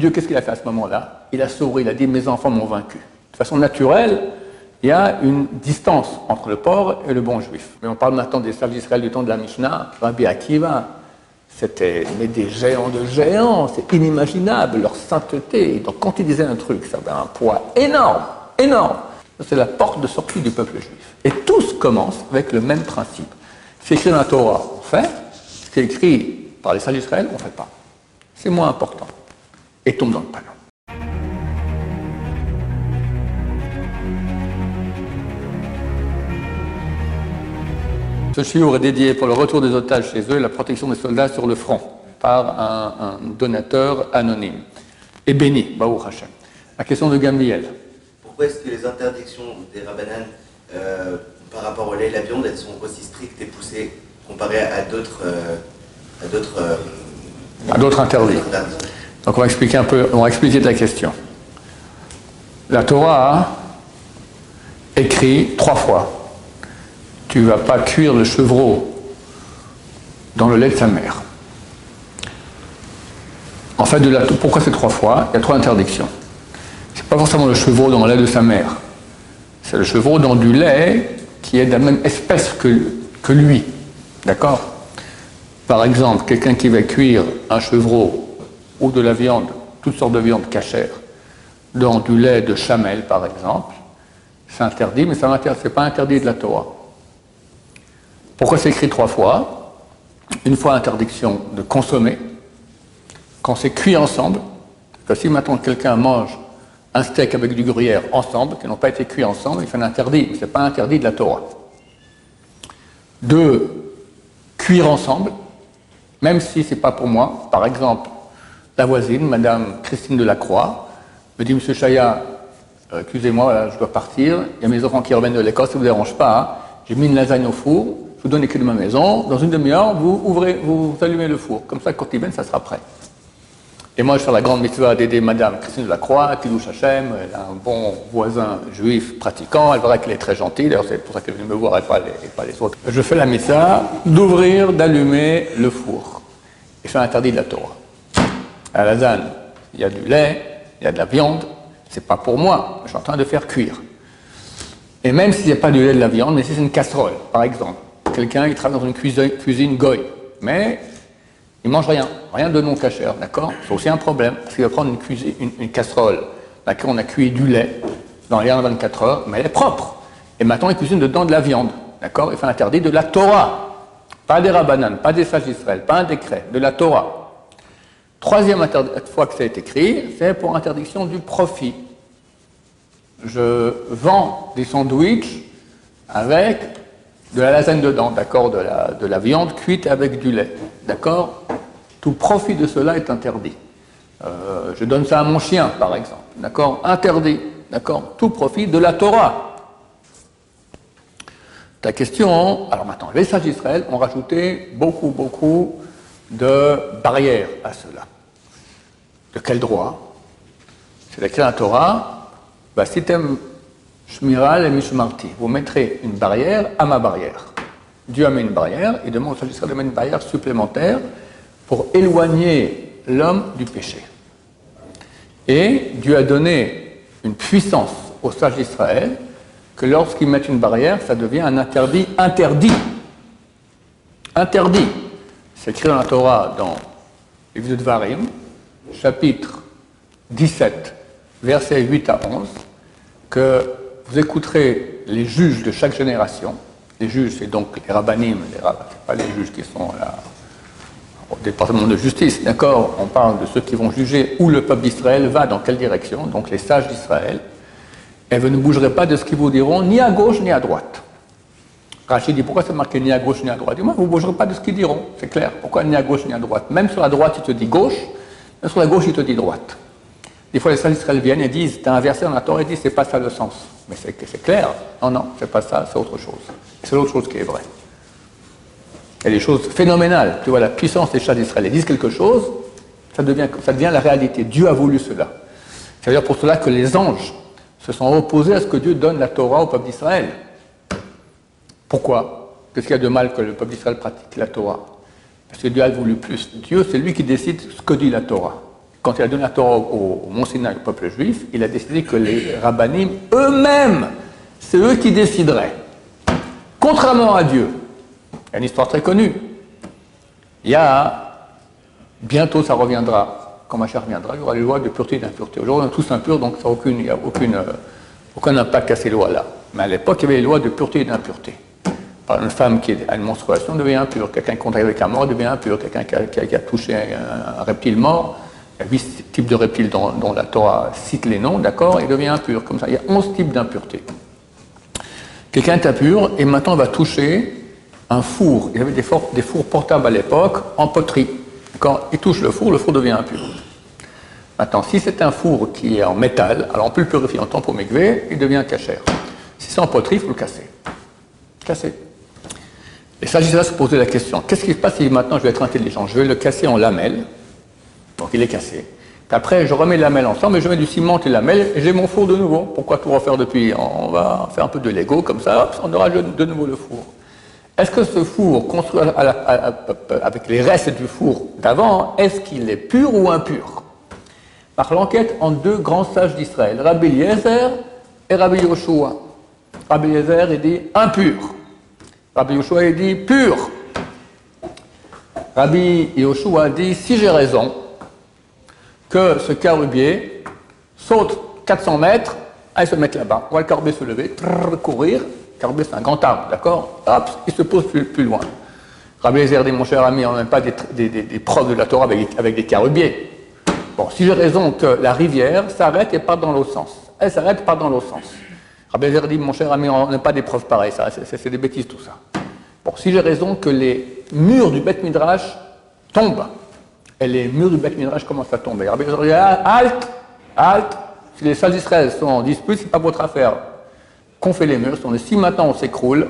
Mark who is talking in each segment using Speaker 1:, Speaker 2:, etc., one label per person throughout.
Speaker 1: Dieu, qu'est-ce qu'il a fait à ce moment-là? Il a sauvé, il a dit Mes enfants m'ont vaincu. De façon naturelle, il y a une distance entre le pauvre et le bon juif. Mais on parle maintenant des sages d'Israël du temps de la Mishnah, Rabbi Akiva. C'était des géants de géants, c'est inimaginable, leur sainteté. Donc quand ils disaient un truc, ça avait un poids énorme, énorme. C'est la porte de sortie du peuple juif. Et tous commencent avec le même principe. C'est écrit dans la Torah, on fait. Ce qui est écrit par les sages d'Israël, on ne fait pas. C'est moins important. Et tombe dans le panneau. Ce chiour est dédié pour le retour des otages chez eux et la protection des soldats sur le front par un, donateur anonyme. Et béni, Baou Hashem. La question de Gamliel.
Speaker 2: Pourquoi est-ce que les interdictions des rabbanan euh, par rapport au lait et la viande, elles sont aussi strictes et poussées comparées à d'autres euh, à d'autres euh,
Speaker 1: à d'autres interdits. Donc on va expliquer un peu, on va expliquer ta question. La Torah écrit trois fois tu ne vas pas cuire le chevreau dans le lait de sa mère. En fait, pourquoi c'est trois fois? Il y a trois interdictions. Ce n'est pas forcément le chevreau dans le lait de sa mère. C'est le chevreau dans du lait qui est de la même espèce que, que lui. D'accord? Par exemple, quelqu'un qui va cuire un chevreau ou de la viande, toutes sortes de viande cachère, dans du lait de chamel, par exemple, c'est interdit, mais ce n'est pas interdit de la Torah. Pourquoi c'est écrit trois fois? Une fois interdiction de consommer, quand c'est cuit ensemble, que si maintenant quelqu'un mange un steak avec du gruyère ensemble, qui n'ont pas été cuits ensemble, un interdit, ce n'est pas interdit de la Torah. Deux, cuire ensemble, même si ce n'est pas pour moi. Par exemple, la voisine, Madame Christine Delacroix, me dit, Monsieur Chaya, euh, excusez-moi, je dois partir, il y a mes enfants qui reviennent de l'école, ça ne vous dérange pas, hein. j'ai mis une lasagne au four, je vous donne les clés de ma maison, dans une demi-heure, vous ouvrez, vous allumez le four. Comme ça, quand ils viennent, ça sera prêt. Et moi, je fais la grande mitzvah d'aider Madame Christine de la Croix, elle a un bon voisin juif pratiquant, elle verra qu'elle est très gentille, d'ailleurs c'est pour ça qu'elle vient me voir et pas, les, pas les autres. Je fais la mitzvah d'ouvrir, d'allumer le four. Et je fais interdit de la Torah. À la zane, il y a du lait, il y a de la viande, c'est pas pour moi, je suis en train de faire cuire. Et même s'il n'y a pas du lait de la viande, mais si c'est une casserole, par exemple, quelqu'un qui travaille dans une cuisine, goy, mais il mange rien, rien de non cachère, d'accord? C'est aussi un problème, parce qu'il va prendre une, casserole dans laquelle on a cuit du lait dans les 24 heures, mais elle est propre. Et maintenant, il cuisine dedans de la viande, d'accord? Il fait interdit de la Torah. Pas des rabananes, pas des sages d'Israël, pas un décret, de la Torah. Troisième fois que ça est écrit, c'est pour interdiction du profit. Je vends des sandwichs avec de la lasagne dedans, d'accord, de la, de la viande cuite avec du lait, d'accord Tout profit de cela est interdit. Euh, je donne ça à mon chien, par exemple, d'accord Interdit, d'accord Tout profit de la Torah. Ta question, alors maintenant, les sages d'Israël ont rajouté beaucoup, beaucoup de barrières à cela. De quel droit? C'est écrit dans la Torah, aimes Shmiral et Mishmarti. Vous mettrez une barrière à ma barrière. Dieu a mis une barrière, il demande au de mettre une barrière supplémentaire pour éloigner l'homme du péché. Et Dieu a donné une puissance aux sages d'Israël que lorsqu'ils mettent une barrière, ça devient un interdit interdit. Interdit. C'est écrit dans la Torah, dans les de Varim, chapitre 17, versets 8 à 11, que vous écouterez les juges de chaque génération. Les juges, c'est donc les rabbinim, les rabbins, pas les juges qui sont là au département de justice, d'accord? On parle de ceux qui vont juger où le peuple d'Israël va, dans quelle direction, donc les sages d'Israël. Et vous ne bougerez pas de ce qu'ils vous diront, ni à gauche ni à droite. Rachid dit pourquoi c'est marqué ni à gauche ni à droite? Dis-moi, vous ne bougerez pas de ce qu'ils diront, c'est clair. Pourquoi ni à gauche ni à droite? Même sur la droite, il te dit gauche, même sur la gauche, il te dit droite. Des fois, les sages d'Israël viennent et disent, t'as un verset la Torah et dit, c'est pas ça le sens. Mais c'est clair. Non, non, c'est pas ça, c'est autre chose. C'est l'autre chose qui est vraie. Il y a des choses phénoménales. Tu vois, la puissance des sages d'Israël. Ils disent quelque chose, ça devient, ça devient la réalité. Dieu a voulu cela. C'est à dire pour cela que les anges se sont opposés à ce que Dieu donne la Torah au peuple d'Israël. Pourquoi? Qu'est-ce qu'il y a de mal que le peuple d'Israël pratique la Torah Parce que Dieu a voulu plus. Dieu, c'est lui qui décide ce que dit la Torah. quand il a donné la Torah au, au au peuple juif, il a décidé que les rabbinim eux-mêmes, c'est eux qui décideraient. Contrairement à Dieu. Il y a une histoire très connue. Il y a, bientôt ça reviendra, quand ma chère reviendra, il y aura les lois de pureté et d'impureté. Aujourd'hui, on est tous impurs, donc ça aucune, il n'y a euh, aucun impact à ces lois-là. Mais à l'époque, il y avait les lois de pureté et d'impureté. Par une femme qui a une menstruation devient impure, quelqu'un qui contact avec un mort devient impur, quelqu'un qui a, touché un, reptile mort, il y a huit types de reptiles dont, la Torah cite les noms, d'accord, il devient impur. Comme ça, il y a onze types d'impureté. Quelqu'un est impur et maintenant va toucher un four. Il y avait des fours, portables à l'époque en poterie. Quand il touche le four, le four devient impur. Maintenant, si c'est un four qui est en métal, alors on peut le purifier en mikvé, il devient cachère. Si c'est en poterie, il faut le casser. Casser. Et j'ai se poser la question qu'est-ce qui se passe si maintenant je vais être intelligent? Je vais le casser en lamelles. Donc il est cassé. Après, je remets les lamelles ensemble et je mets du ciment et lamelles et j'ai mon four de nouveau. Pourquoi tout refaire depuis? On va faire un peu de Lego comme ça, hop, on aura de nouveau le four. Est-ce que ce four, construit avec les restes du four d'avant, est-ce qu'il est pur ou impur? Par l'enquête en deux grands sages d'Israël, Rabbi Eliezer et Rabbi Yoshua. Rabbi Eliezer, il dit impur. Rabbi Yoshua, dit pur. Rabbi Yoshua dit si j'ai raison, que ce carubier saute 400 mètres, allez se mettre là-bas. On voit le carubier se lever, trrr, courir. Carubier, c'est un grand arbre, d'accord Hop, il se pose plus, loin. Rabbi Ezer dit, mon cher ami, on n'a même pas des- des preuves de la Torah avec, avec des carubiers. Bon, si j'ai raison que la rivière s'arrête et part dans l'autre sens. Elle s'arrête et part dans l'autre sens. Rabbi Ezer dit, mon cher ami, on n'a pas des preuves pareilles, ça, c'est- des bêtises tout ça. Bon, si j'ai raison que les murs du Beth Midrash tombent, et les murs du Beth Midrash commencent à tomber. Rabbi Eliezer dit, Ah, halte, halte, si les sages d'Israël sont en dispute, c'est pas votre affaire. Qu'on fait les murs, si, maintenant on s'écroule,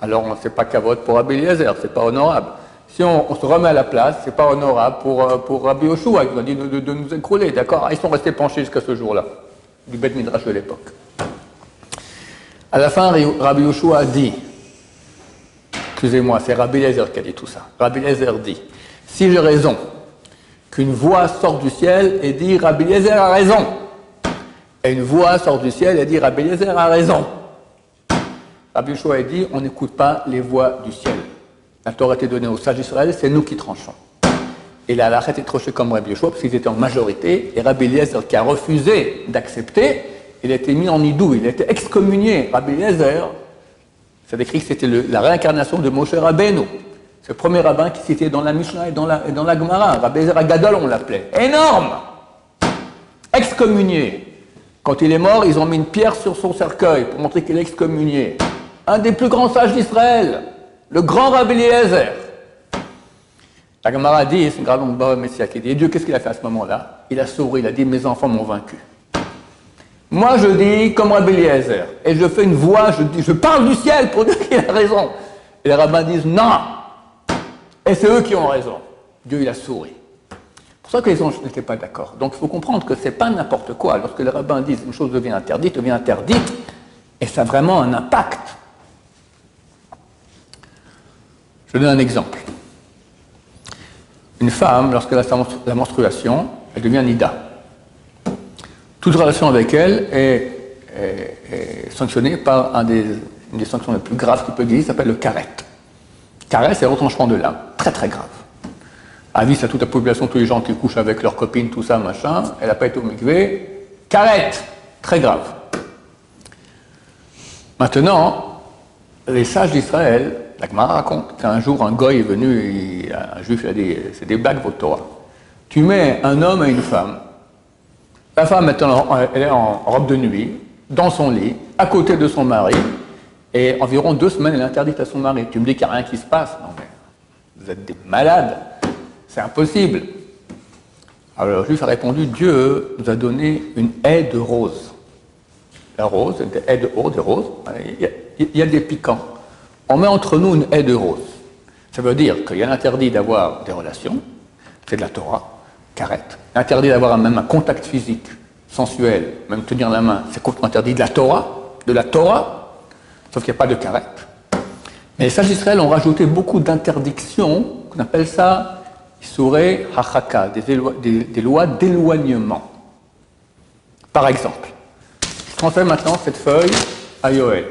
Speaker 1: alors on ne sait pas vote pour Rabbi Eliezer, c'est pas honorable. Si on, se remet à la place, c'est pas honorable pour, euh, Rabbi Yoshua, qui nous a dit de, de- de nous écrouler, d'accord? Ils sont restés penchés jusqu'à ce jour-là, du Beth Midrash de l'époque. À la fin, Rabbi Yoshua a dit, excusez-moi, c'est Rabbi Eliezer qui a dit tout ça. Rabbi Eliezer dit, si j'ai raison, qu'une voix sort du ciel et dit Rabbi Eliezer a raison. Et une voix sort du ciel et dit Rabbi Eliezer a raison. Rabbi Yoshua a dit on n'écoute pas les voix du ciel. La Torah a été donnée aux sages d'Israël, c'est nous qui tranchons. Et la halakha était tranchée comme Rabbi Yoshua parce qu'ils étaient en majorité. Et Rabbi Eliezer qui a refusé d'accepter, il a été mis en idou, il a été excommunié. Rabbi Eliezer, ça décrit que c'était la réincarnation de Moshe Rabbeinu. Le premier rabbin qui citait dans la Mishnah et dans la, et dans la Gemara. Rabbi Eliezer Agadol, on l'appelait. Énorme Excommunié. Quand il est mort, ils ont mis une pierre sur son cercueil pour montrer qu'il est excommunié. Un des plus grands sages d'Israël, le grand Rabbi Eliezer. La Gemara dit, c'est une grande Baba Messia qui dit, et Dieu, qu'est-ce qu'il a fait à ce moment-là? Il a souri, il a dit, mes enfants m'ont vaincu. Moi, je dis comme Rabbi Eliezer, et je fais une voix, je, dis, je parle du ciel pour dire qu'il a raison. Et les rabbins disent non. Et c'est eux qui ont raison. Dieu, il a souri. C'est pour ça que les anges n'étaient pas d'accord. Donc il faut comprendre que c'est pas n'importe quoi. Lorsque les rabbins disent une chose devient interdite, devient interdite, et ça a vraiment un impact. Je donne un exemple. Une femme, lorsqu'elle a la menstruation, elle devient nida. Toute relation avec elle est, sanctionnée par une des sanctions les plus graves qui peut exister, s'appelle le karet. Karet, c'est retranchement de l'âme. Très très grave. Avis à toute la population, tous les gens qui couchent avec leurs copines, tout ça, machin. Elle n'a pas été au mikvé. Karet, très grave. Maintenant, les sages d'Israël, la Gemara raconte qu'un jour un goy est venu, un juif, il a dit c'est des blagues votre Torah. Tu mets un homme et une femme. La femme elle est en robe de nuit, dans son lit, à côté de son mari, et environ deux semaines, elle est interdite à son mari. Tu me dis qu'il n'y a rien qui se passe Non mais, vous êtes des malades, c'est impossible. Alors le juif a répondu, Dieu nous a donné une haie de roses. La rose, des haies de roses, des roses, il y, a, des piquants. On met entre nous une haie de roses. Ça veut dire qu'il y a l'interdit d'avoir des relations, c'est de la Torah, carette. L'interdit d'avoir même un contact physique, sensuel, même tenir la main, c'est complètement interdit de la Torah, de la Torah, sauf qu'il n'y a pas de carette. Mais les sages d'Israël ont rajouté beaucoup d'interdictions, qu'on appelle ça Isuré hachaka, des, lois d'éloignement. Par exemple, je transfère maintenant cette feuille à Yoel.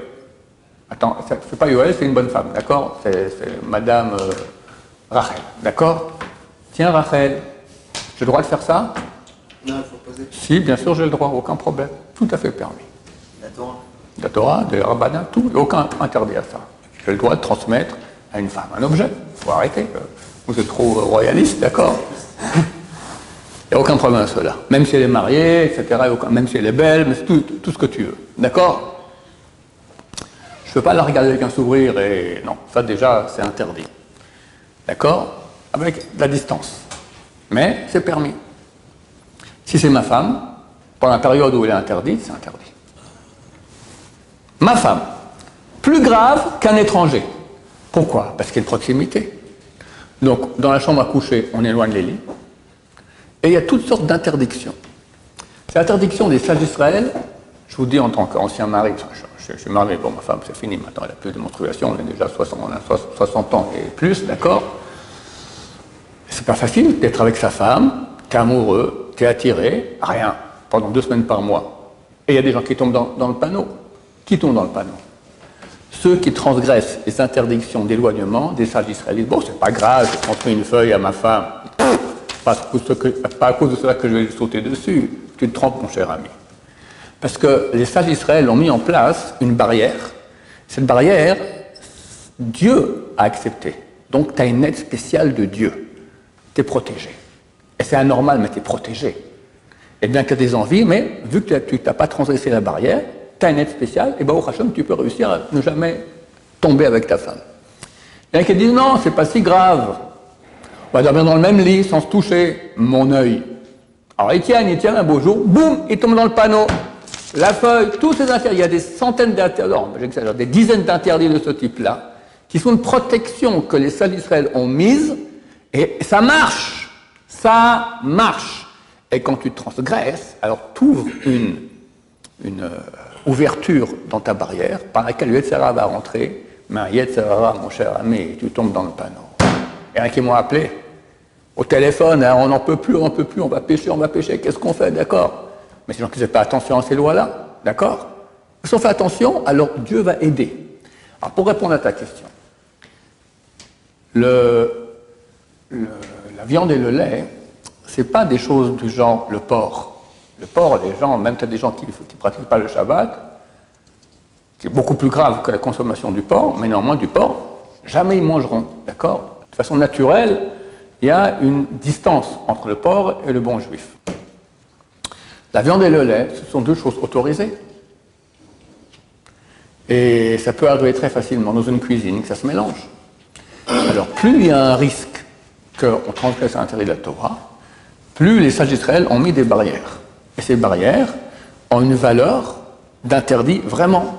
Speaker 1: Attends, c'est pas Yoel, c'est une bonne femme, d'accord? C'est Madame euh, Rachel, d'accord? Tiens Rachel, j'ai le droit de faire ça?
Speaker 2: Non, il faut poser.
Speaker 1: Si, bien sûr, j'ai le droit, aucun problème. Tout à fait permis.
Speaker 2: La Torah?
Speaker 1: La Torah, des rabbinats, tout, aucun interdit à ça. J'ai le droit de transmettre à une femme un objet. Il faut arrêter. Vous êtes trop royaliste, d'accord? Il n'y a aucun problème à cela. Même si elle est mariée, etc., même si elle est belle, mais tout, tout ce que tu veux. D'accord? Je ne peux pas la regarder avec un sourire et. Non, ça déjà, c'est interdit. D'accord? Avec la distance. Mais c'est permis. Si c'est ma femme, pendant la période où elle est interdite, c'est interdit. Ma femme, plus grave qu'un étranger. Pourquoi? Parce qu'il y a une proximité. Donc, dans la chambre à coucher, on éloigne les lits. Et il y a toutes sortes d'interdictions. Ces interdictions des sages d'Israël, je vous dis en tant qu'ancien mari, je, suis marié, bon, ma femme, c'est fini maintenant, elle a plus de menstruation, on est déjà 60, 60 ans et plus, d'accord? C'est pas facile d'être avec sa femme, t'es amoureux, t'es attiré, rien, pendant deux semaines par mois. Et il y a des gens qui tombent dans, le panneau. Qui tombent dans le panneau? Ceux qui transgressent les interdictions d'éloignement des sages israélites. Bon, c'est pas grave, je une feuille à ma femme. Pas, à cause de cela que je vais sauter dessus. Tu te trompes, mon cher ami. Parce que les sages d'Israël ont mis en place une barrière. Cette barrière, Dieu a accepté. Donc tu as une aide spéciale de Dieu. Tu es protégé. Et c'est anormal, mais tu es protégé. Et bien que tu des envies, mais vu que tu n'as pas transgressé la barrière, tu as une aide spéciale, et ben au Hachem, tu peux réussir à ne jamais tomber avec ta femme. Il y en a qui disent non, c'est pas si grave. On va dormir dans le même lit sans se toucher. Mon œil. Alors il tient, il tient un beau jour, boum, il tombe dans le panneau. La feuille, tous ces interdits, il y a des centaines d'interdits, j'exagère, des dizaines d'interdits de ce type-là, qui sont une protection que les salles d'Israël ont mise, et ça marche. Ça marche. Et quand tu transgresses, alors tu ouvres une, une, euh, ouverture dans ta barrière par laquelle le va rentrer, mais un Yetzerara, mon cher ami, tu tombes dans le panneau. Il y en qui m'ont appelé au téléphone, hein, on n'en peut plus, on n'en peut plus, on va pêcher, on va pêcher, qu'est-ce qu'on fait, d'accord? Mais gens qui ne font pas attention à ces lois-là, d'accord? Si on fait attention, alors Dieu va aider. Alors pour répondre à ta question, le, la viande et le lait, ce n'est pas des choses du genre le porc. Le porc, les gens, même as des gens qui ne pratiquent pas le Shabbat, c'est beaucoup plus grave que la consommation du porc, mais néanmoins du porc, jamais ils mangeront. D'accord? De façon naturelle, il y a une distance entre le porc et le bon juif. La viande et le lait, ce sont deux choses autorisées. Et ça peut arriver très facilement dans une cuisine que ça se mélange. Alors, plus il y a un risque qu'on transgresse l'intérêt de la Torah, plus les sages d'Israël ont mis des barrières. Et ces barrières ont une valeur d'interdit vraiment.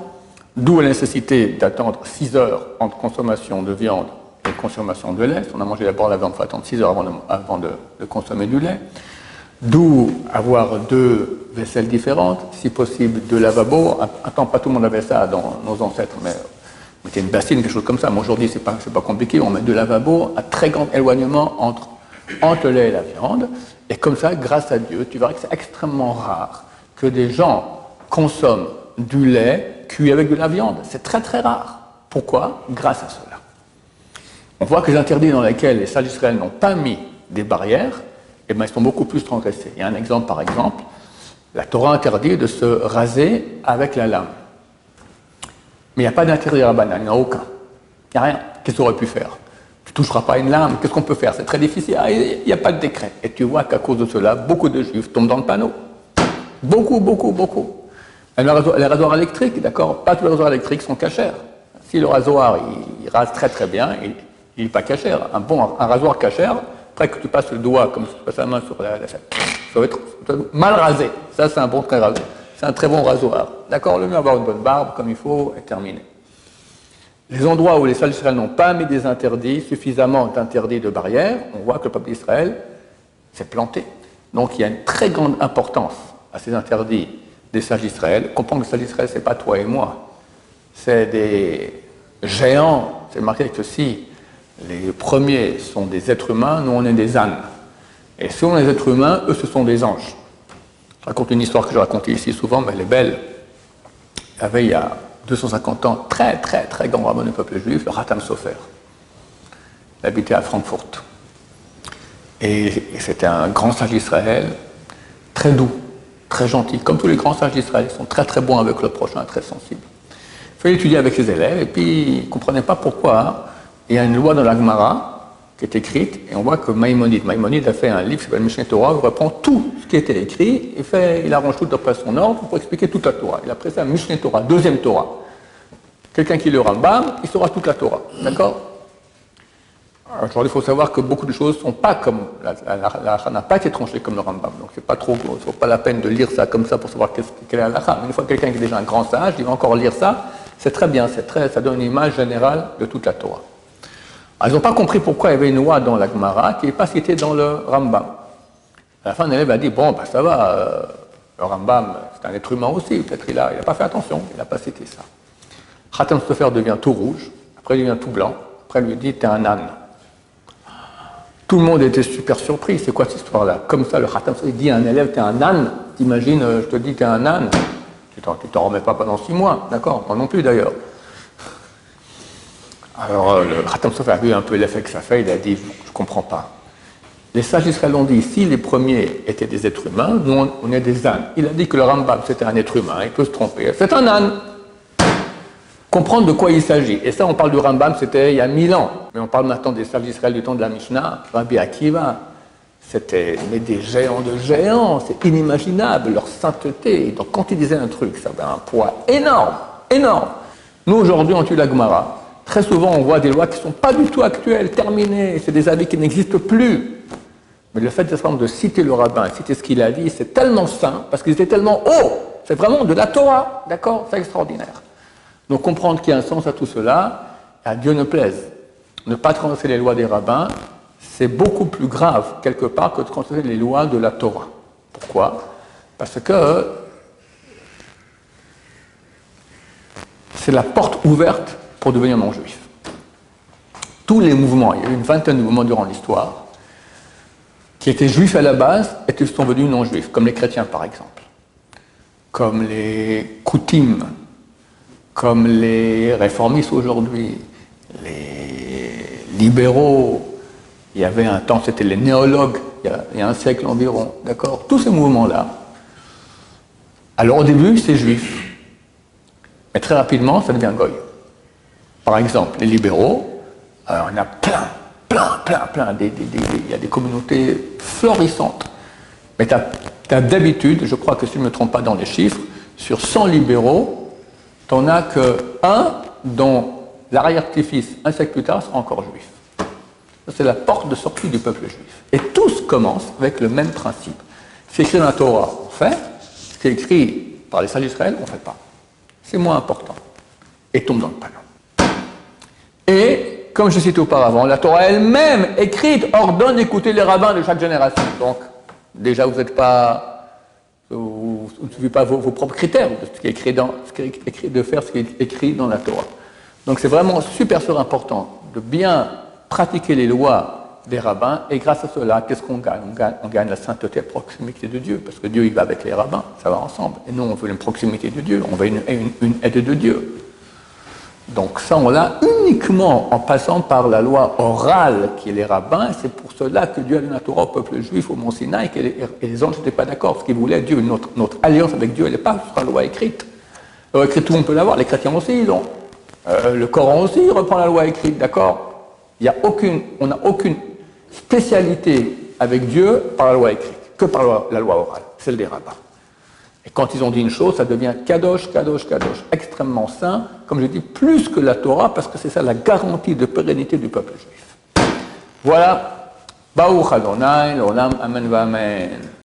Speaker 1: D'où la nécessité d'attendre 6 heures entre consommation de viande et consommation de lait. Si on a mangé d'abord la viande, il faut attendre 6 heures avant, de, consommer du lait. D'où avoir deux vaisselles différentes, si possible deux lavabos. Attends, pas tout le monde avait ça dans nos ancêtres, mais mettait une bassine, quelque chose comme ça. Mais aujourd'hui, c'est pas, pas compliqué. On met deux lavabos à très grand éloignement entre, entre le lait et la viande. Et comme ça, grâce à Dieu, tu verras que c'est extrêmement rare que des gens consomment du lait cuit avec de la viande. C'est très très rare. Pourquoi? Grâce à cela. On voit que les interdits dans lesquels les sages d'Israël n'ont pas mis des barrières, eh bien, ils sont beaucoup plus transgressés. Il y a un exemple, par exemple, la Torah interdit de se raser avec la lame. Mais il n'y a pas d'interdit à banane, il n'y en a aucun. Il n'y a rien. Qu'est-ce qu'on aurait pu faire? Tu ne toucheras pas une lame, qu'est-ce qu'on peut faire? C'est très difficile. Ah, il n'y a pas de décret. Et tu vois qu'à cause de cela, beaucoup de juifs tombent dans le panneau. Beaucoup, beaucoup, beaucoup. les rasoirs électriques, d'accord? Pas tous les rasoirs électriques sont cachers. Si le rasoir, il, rase très très bien, il n'est pas cachère. Un bon un rasoir cachère, après que tu passes le doigt, comme si tu passes la main sur la, la ça va être mal rasé. Ça, c'est un bon très rasé. C'est un très bon rasoir. D'accord Le mieux avoir une bonne barbe, comme il faut, et terminé. Les endroits où les salles d'Israël n'ont pas mis des interdits, suffisamment d'interdits de barrières, on voit que le peuple d'Israël s'est planté. Donc il y a une très grande importance à ces interdits des sages d'Israël. Comprendre que les sages d'Israël, ce n'est pas toi et moi. C'est des géants, c'est marqué avec ceci, Les premiers sont des êtres humains, nous on est des ânes. Et selon les êtres humains, eux ce sont des anges. Je raconte une histoire que je raconte ici souvent, mais elle est belle. Il y avait il y a 250 ans, très très très grand rabbin du peuple juif, le Ratam Sofer. Il habitait à Francfort. Et, c'était un grand sage d'Israël, très doux, très gentil. Comme tous les grands sages d'Israël, ils sont très très bons avec le prochain, très sensibles. Il fallait étudier avec ses élèves, et puis il ne comprenait pas pourquoi il y a une loi dans l'Agmara qui est écrite, et on voit que Maïmonide, Maïmonide a fait un livre qui s'appelle Mishneh Torah, il reprend tout ce qui était écrit, et fait, il arrange tout d'après son ordre pour expliquer toute la Torah. Il a pris ça Mishneh Torah, deuxième Torah. Quelqu'un qui le Rambam, il saura toute la Torah. D'accord? Aujourd'hui, il faut savoir que beaucoup de choses ne sont pas comme. La, la, n'a pas été tranchée comme le Rambam. Donc, c'est pas trop. Il pas la peine de lire ça comme ça pour savoir quelle est la Mais une fois quelqu'un qui est déjà un grand sage, il va encore lire ça. C'est très bien. C'est très, ça donne une image générale de toute la Torah. Alors, ils n'ont pas compris pourquoi il y avait une loi dans la Gemara qui n'est pas citée dans le Rambam. À la fin, l'élève a dit Bon, ben, ça va, euh, le Rambam, c'est un être humain aussi. Peut-être il n'a il a pas fait attention, il n'a pas cité ça. Khatam Sofer devient tout rouge, après il devient tout blanc, après il lui dit T'es un âne. Tout le monde était super surpris. C'est quoi cette histoire-là? Comme ça, le Khatam Sofer dit à un élève T'es un âne. T'imagines, euh, je te dis T'es un âne. Tu t'en remets pas pendant six mois, d'accord? Moi non plus d'ailleurs. Alors euh, le Khatam a vu un peu l'effet que ça fait, il a dit Je ne comprends pas. Les sages israéliens ont dit si les premiers étaient des êtres humains, nous on est des ânes. Il a dit que le Rambam c'était un être humain, il peut se tromper. C'est un âne comprendre de quoi il s'agit. Et ça, on parle du Rambam, c'était il y a mille ans. Mais on parle maintenant des sages d'Israël du temps de la Mishnah, Rabbi Akiva. C'était des géants de géants, c'est inimaginable, leur sainteté. Donc quand ils disaient un truc, ça avait un poids énorme, énorme. Nous, aujourd'hui, on tue la Gemara. Très souvent, on voit des lois qui ne sont pas du tout actuelles, terminées. C'est des avis qui n'existent plus. Mais le fait de citer le rabbin, citer ce qu'il a dit, c'est tellement saint, parce qu'ils étaient tellement hauts. C'est vraiment de la Torah, d'accord? C'est extraordinaire. Donc comprendre qu'il y a un sens à tout cela, à Dieu ne plaise. Ne pas transgresser les lois des rabbins, c'est beaucoup plus grave quelque part que de transgresser les lois de la Torah. Pourquoi? Parce que c'est la porte ouverte pour devenir non-juif. Tous les mouvements, il y a eu une vingtaine de mouvements durant l'histoire, qui étaient juifs à la base et qui sont devenus non-juifs, comme les chrétiens par exemple, comme les Koutim, comme les réformistes aujourd'hui, les libéraux, il y avait un temps, c'était les néologues, il y, a, un siècle environ, d'accord? Tous ces mouvements-là. Alors au début, c'est juif, mais très rapidement, ça devient goy. Par exemple, les libéraux, alors il y en a plein, plein, plein, plein, il y a des communautés florissantes. Mais tu as, d'habitude, je crois que si je ne me trompe pas dans les chiffres, sur 100 libéraux, on n'a que un dont l'arrière-petit-fils, un siècle plus tard, sera encore juif. C'est la porte de sortie du peuple juif. Et tous commencent avec le même principe. C'est écrit dans la Torah, on fait. Ce qui est écrit par les sages d'Israël, on ne fait pas. C'est moins important. Et tombe dans le panneau. Et, comme je citais auparavant, la Torah elle-même, écrite, ordonne d'écouter les rabbins de chaque génération. Donc, déjà, vous n'êtes pas vous ne suivez pas vos, propres critères de faire ce qui est écrit dans la Torah. Donc c'est vraiment super, super important de bien pratiquer les lois des rabbins, et grâce à cela, qu'est-ce qu'on gagne, on gagne la sainteté et la proximité de Dieu, parce que Dieu, il va avec les rabbins, ça va ensemble. Et nous, on veut une proximité de Dieu, on veut une aide de Dieu. Donc ça, on l'a uniquement en passant par la loi orale qui est les rabbins. C'est pour cela que Dieu a donné la Torah au peuple juif au Mont Sinaï et les anges n'étaient pas d'accord. Ce qu'ils voulaient, Dieu, notre, alliance avec Dieu, elle n'est pas sur la loi écrite. La loi écrite, tout le monde peut l'avoir. Les chrétiens aussi, ils l'ont. Euh, le Coran aussi reprend la loi écrite, d'accord? Il y a aucune, On n'a aucune spécialité avec Dieu par la loi écrite, que par la loi orale, celle des rabbins. Et quand ils ont dit une chose, ça devient kadosh, kadosh, kadosh, extrêmement saint, comme je dis, plus que la Torah, parce que c'est ça la garantie de pérennité du peuple juif. Voilà. Baruch Adonai, l'olam, amen, amen.